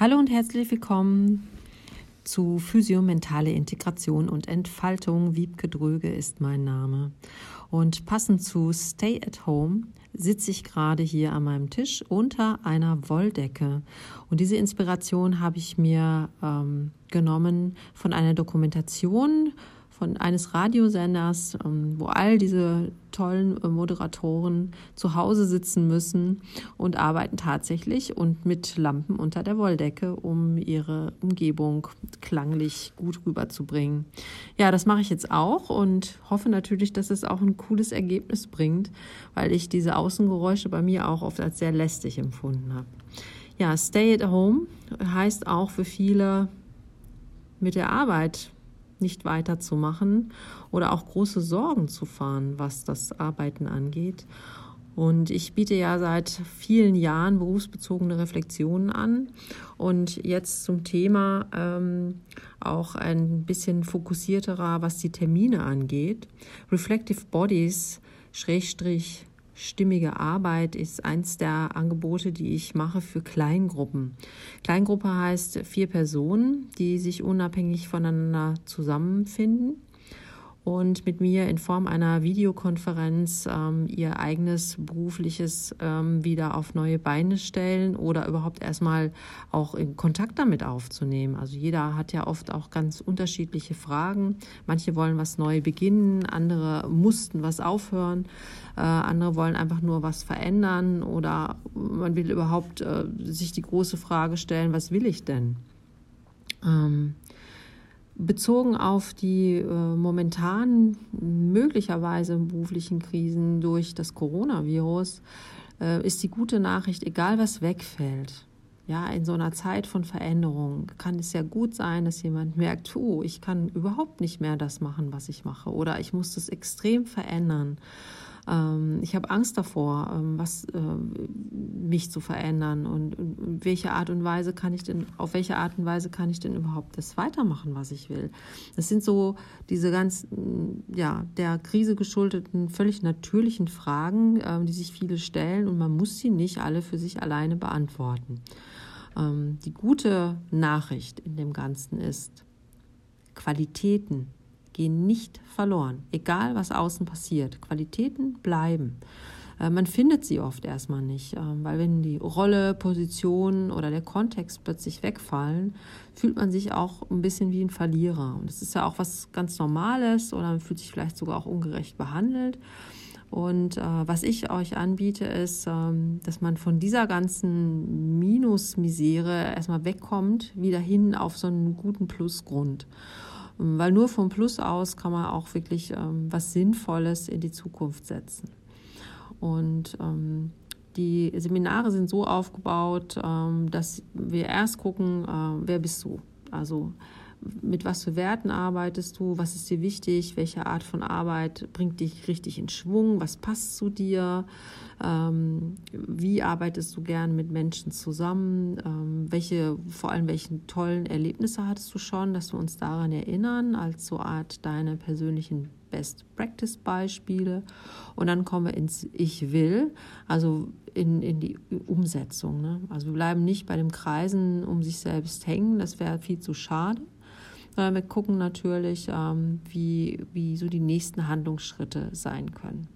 Hallo und herzlich willkommen zu Physio Mentale Integration und Entfaltung. Wiebke Dröge ist mein Name. Und passend zu Stay at Home sitze ich gerade hier an meinem Tisch unter einer Wolldecke. Und diese Inspiration habe ich mir ähm, genommen von einer Dokumentation von eines Radiosenders, ähm, wo all diese tollen äh, Moderatoren zu Hause sitzen müssen und arbeiten tatsächlich und mit Lampen unter der Wolldecke, um ihre Umgebung klanglich gut rüberzubringen. Ja, das mache ich jetzt auch und hoffe natürlich, dass es auch ein cooles Ergebnis bringt, weil ich diese Außengeräusche bei mir auch oft als sehr lästig empfunden habe. Ja, Stay at Home heißt auch für viele mit der Arbeit nicht weiterzumachen oder auch große Sorgen zu fahren, was das Arbeiten angeht. Und ich biete ja seit vielen Jahren berufsbezogene Reflexionen an. Und jetzt zum Thema ähm, auch ein bisschen fokussierterer, was die Termine angeht. Reflective Bodies, Schrägstrich stimmige Arbeit ist eins der Angebote, die ich mache für Kleingruppen. Kleingruppe heißt vier Personen, die sich unabhängig voneinander zusammenfinden und mit mir in Form einer Videokonferenz ähm, ihr eigenes berufliches ähm, wieder auf neue Beine stellen oder überhaupt erstmal auch in Kontakt damit aufzunehmen. Also jeder hat ja oft auch ganz unterschiedliche Fragen. Manche wollen was neu beginnen, andere mussten was aufhören, äh, andere wollen einfach nur was verändern oder man will überhaupt äh, sich die große Frage stellen, was will ich denn? Ähm, Bezogen auf die äh, momentanen möglicherweise beruflichen Krisen durch das Coronavirus äh, ist die gute Nachricht, egal was wegfällt, ja, in so einer Zeit von Veränderung kann es ja gut sein, dass jemand merkt, oh, ich kann überhaupt nicht mehr das machen, was ich mache, oder ich muss das extrem verändern. Ähm, ich habe Angst davor, ähm, was äh, mich zu verändern und, und welche Art und Weise kann ich denn, auf welche Art und Weise kann ich denn überhaupt das weitermachen, was ich will. Das sind so diese ganz, ja, der Krise geschuldeten, völlig natürlichen Fragen, äh, die sich viele stellen und man muss sie nicht alle für sich alleine beantworten. Ähm, die gute Nachricht in dem Ganzen ist, Qualitäten gehen nicht verloren, egal was außen passiert. Qualitäten bleiben. Äh, man findet sie oft erstmal nicht, ähm, weil wenn die Rolle, Position oder der Kontext plötzlich wegfallen, fühlt man sich auch ein bisschen wie ein Verlierer. Und das ist ja auch was ganz Normales oder man fühlt sich vielleicht sogar auch ungerecht behandelt. Und äh, was ich euch anbiete, ist, ähm, dass man von dieser ganzen Minusmisere erstmal wegkommt, wieder hin auf so einen guten Plusgrund. Weil nur vom Plus aus kann man auch wirklich ähm, was Sinnvolles in die Zukunft setzen. Und ähm, die Seminare sind so aufgebaut, ähm, dass wir erst gucken, äh, wer bist du? Also mit was für Werten arbeitest du, was ist dir wichtig, welche Art von Arbeit bringt dich richtig in Schwung, was passt zu dir, ähm, wie arbeitest du gern mit Menschen zusammen, ähm, welche, vor allem welche tollen Erlebnisse hattest du schon, dass wir uns daran erinnern, als so Art deine persönlichen Best-Practice-Beispiele. Und dann kommen wir ins Ich will, also in, in die Umsetzung. Ne? Also wir bleiben nicht bei dem Kreisen um sich selbst hängen, das wäre viel zu schade wir gucken natürlich, ähm, wie, wie so die nächsten Handlungsschritte sein können.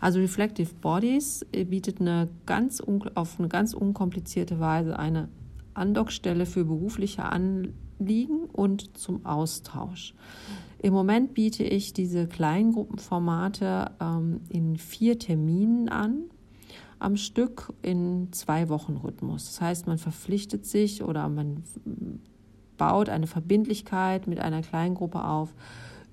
Also Reflective Bodies äh, bietet eine ganz auf eine ganz unkomplizierte Weise eine Andockstelle für berufliche Anliegen und zum Austausch. Im Moment biete ich diese Kleingruppenformate ähm, in vier Terminen an am Stück in zwei Wochen Rhythmus. Das heißt, man verpflichtet sich oder man baut eine Verbindlichkeit mit einer Kleingruppe auf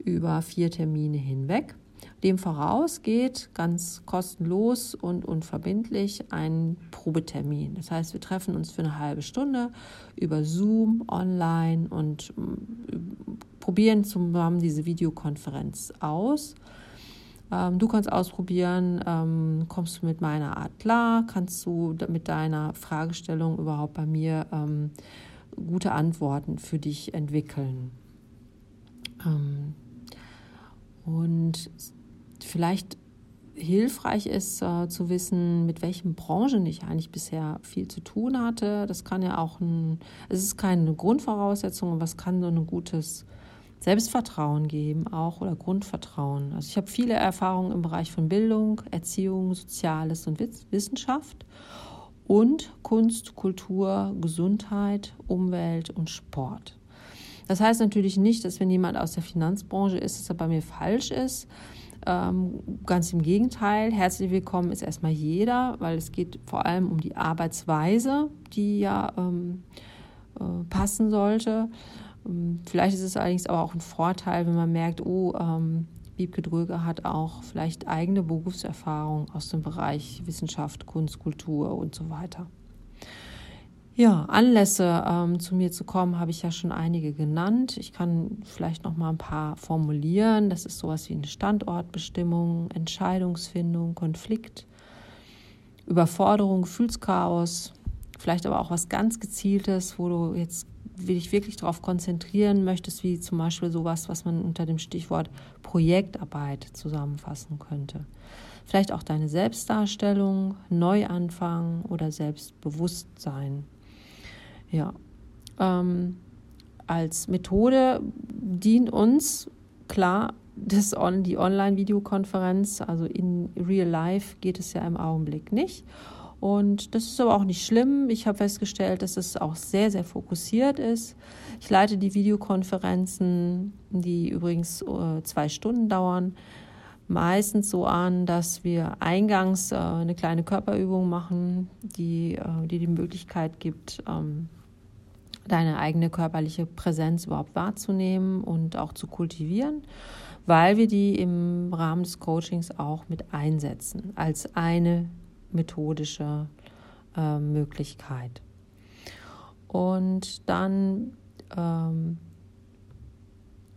über vier Termine hinweg. Dem voraus geht ganz kostenlos und unverbindlich ein Probetermin. Das heißt, wir treffen uns für eine halbe Stunde über Zoom, online und mm, probieren zusammen diese Videokonferenz aus. Ähm, du kannst ausprobieren, ähm, kommst du mit meiner Art klar, kannst du mit deiner Fragestellung überhaupt bei mir ähm, gute Antworten für dich entwickeln. Ähm, und vielleicht hilfreich ist äh, zu wissen, mit welchen Branchen ich eigentlich bisher viel zu tun hatte. Das kann ja auch ein, es ist keine Grundvoraussetzung, aber es kann so ein gutes Selbstvertrauen geben auch oder Grundvertrauen. Also ich habe viele Erfahrungen im Bereich von Bildung, Erziehung, Soziales und Wissenschaft und Kunst, Kultur, Gesundheit, Umwelt und Sport. Das heißt natürlich nicht, dass wenn jemand aus der Finanzbranche ist, dass er bei mir falsch ist. Ähm, ganz im Gegenteil, herzlich willkommen ist erstmal jeder, weil es geht vor allem um die Arbeitsweise, die ja ähm, äh, passen sollte. Ähm, vielleicht ist es allerdings aber auch ein Vorteil, wenn man merkt, oh, ähm, Wiebke Dröge hat auch vielleicht eigene Berufserfahrung aus dem Bereich Wissenschaft, Kunst, Kultur und so weiter. Ja, Anlässe ähm, zu mir zu kommen, habe ich ja schon einige genannt. Ich kann vielleicht noch mal ein paar formulieren. Das ist sowas wie eine Standortbestimmung, Entscheidungsfindung, Konflikt, Überforderung, Gefühlschaos, vielleicht aber auch was ganz Gezieltes, wo du jetzt dich wirklich darauf konzentrieren möchtest, wie zum Beispiel sowas, was man unter dem Stichwort Projektarbeit zusammenfassen könnte. Vielleicht auch deine Selbstdarstellung, Neuanfang oder Selbstbewusstsein. Ja. Ähm, als Methode dient uns klar das on, die Online-Videokonferenz, also in Real Life geht es ja im Augenblick nicht. Und das ist aber auch nicht schlimm. Ich habe festgestellt, dass es auch sehr, sehr fokussiert ist. Ich leite die Videokonferenzen, die übrigens äh, zwei Stunden dauern, meistens so an, dass wir eingangs äh, eine kleine Körperübung machen, die, äh, die die Möglichkeit gibt, ähm, deine eigene körperliche Präsenz überhaupt wahrzunehmen und auch zu kultivieren, weil wir die im Rahmen des Coachings auch mit einsetzen als eine methodische äh, Möglichkeit. Und dann ähm,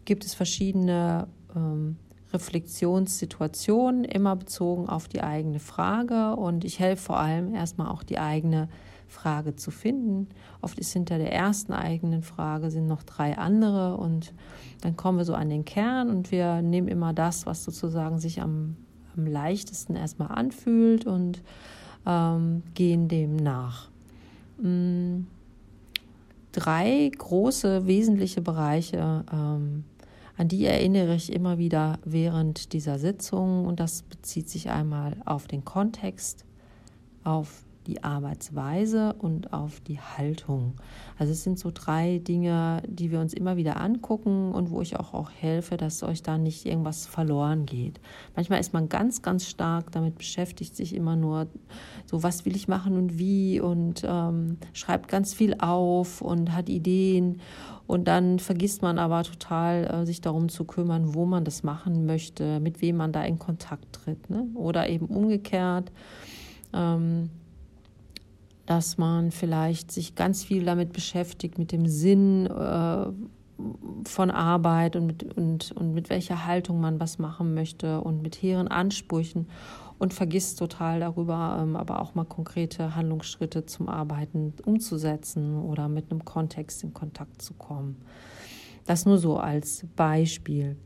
gibt es verschiedene ähm, Reflexionssituationen, immer bezogen auf die eigene Frage. Und ich helfe vor allem erstmal auch die eigene Frage zu finden. Oft ist hinter der ersten eigenen Frage sind noch drei andere und dann kommen wir so an den Kern und wir nehmen immer das, was sozusagen sich am, am leichtesten erstmal anfühlt und ähm, gehen dem nach. Mhm. Drei große wesentliche Bereiche, ähm, an die erinnere ich immer wieder während dieser Sitzung und das bezieht sich einmal auf den Kontext, auf die Arbeitsweise und auf die Haltung. Also es sind so drei Dinge, die wir uns immer wieder angucken und wo ich auch, auch helfe, dass euch da nicht irgendwas verloren geht. Manchmal ist man ganz, ganz stark damit beschäftigt, sich immer nur so, was will ich machen und wie und ähm, schreibt ganz viel auf und hat Ideen. Und dann vergisst man aber total, äh, sich darum zu kümmern, wo man das machen möchte, mit wem man da in Kontakt tritt. Ne? Oder eben umgekehrt. Ähm, dass man vielleicht sich ganz viel damit beschäftigt, mit dem Sinn äh, von Arbeit und mit, und, und mit welcher Haltung man was machen möchte und mit hehren Ansprüchen und vergisst total darüber, ähm, aber auch mal konkrete Handlungsschritte zum Arbeiten umzusetzen oder mit einem Kontext in Kontakt zu kommen. Das nur so als Beispiel.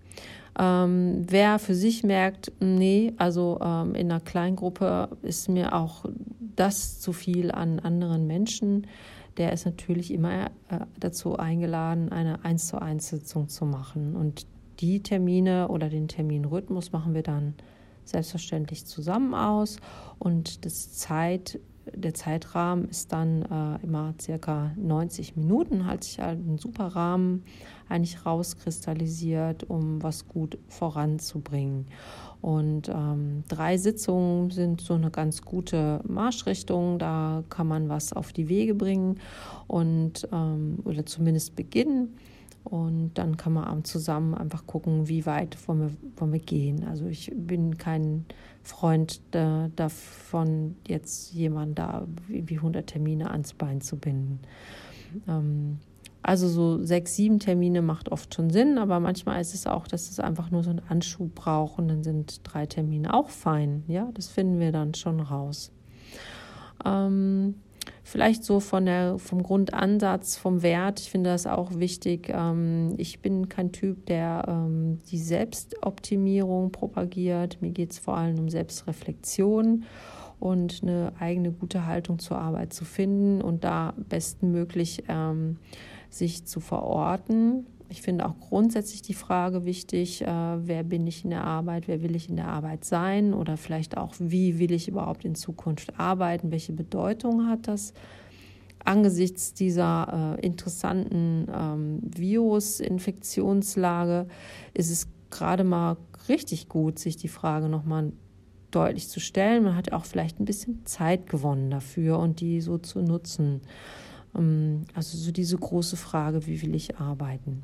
Ähm, wer für sich merkt, nee, also ähm, in einer Kleingruppe ist mir auch das zu viel an anderen Menschen, der ist natürlich immer äh, dazu eingeladen, eine 1 zu 1 Sitzung zu machen. Und die Termine oder den Terminrhythmus machen wir dann selbstverständlich zusammen aus. Und das Zeit, der Zeitrahmen ist dann äh, immer circa 90 Minuten, hat sich halt ein super Rahmen eigentlich rauskristallisiert, um was gut voranzubringen. Und ähm, drei Sitzungen sind so eine ganz gute Marschrichtung. Da kann man was auf die Wege bringen und ähm, oder zumindest beginnen. Und dann kann man zusammen einfach gucken, wie weit wollen wir, wollen wir gehen. Also ich bin kein Freund äh, davon, jetzt jemanden da wie 100 Termine ans Bein zu binden. Ähm, also so sechs, sieben Termine macht oft schon Sinn, aber manchmal ist es auch, dass es einfach nur so einen Anschub braucht und dann sind drei Termine auch fein. Ja, das finden wir dann schon raus. Ähm, Vielleicht so von der, vom Grundansatz, vom Wert, ich finde das auch wichtig. Ähm, ich bin kein Typ, der ähm, die Selbstoptimierung propagiert. Mir geht es vor allem um Selbstreflexion und eine eigene gute Haltung zur Arbeit zu finden und da bestmöglich ähm, sich zu verorten. Ich finde auch grundsätzlich die Frage wichtig, äh, wer bin ich in der Arbeit, wer will ich in der Arbeit sein oder vielleicht auch, wie will ich überhaupt in Zukunft arbeiten, welche Bedeutung hat das. Angesichts dieser äh, interessanten ähm, Virus-Infektionslage ist es gerade mal richtig gut, sich die Frage nochmal deutlich zu stellen. Man hat auch vielleicht ein bisschen Zeit gewonnen dafür und die so zu nutzen. Ähm, also so diese große Frage, wie will ich arbeiten?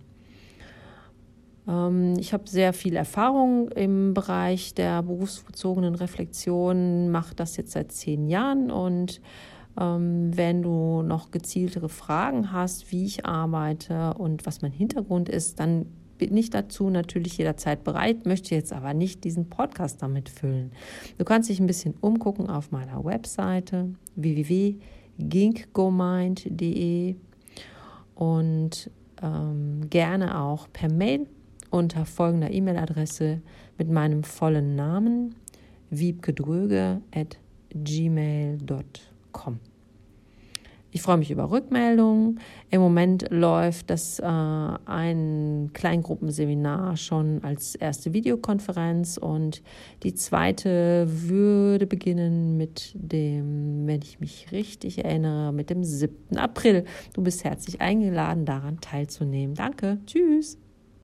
Ähm, ich habe sehr viel Erfahrung im Bereich der berufsbezogenen Reflexion, mache das jetzt seit zehn Jahren und ähm, wenn du noch gezieltere Fragen hast, wie ich arbeite und was mein Hintergrund ist, dann bin ich dazu natürlich jederzeit bereit, möchte jetzt aber nicht diesen Podcast damit füllen. Du kannst dich ein bisschen umgucken auf meiner Webseite www.ginkgomind.de und ähm, gerne auch per Mail unter folgender E-Mail-Adresse mit meinem vollen Namen wiebkedröge at gmail.com. Ich freue mich über Rückmeldungen. Im Moment läuft das äh, ein Kleingruppenseminar schon als erste Videokonferenz und die zweite würde beginnen mit dem, wenn ich mich richtig erinnere, mit dem 7. April. Du bist herzlich eingeladen, daran teilzunehmen. Danke. Tschüss.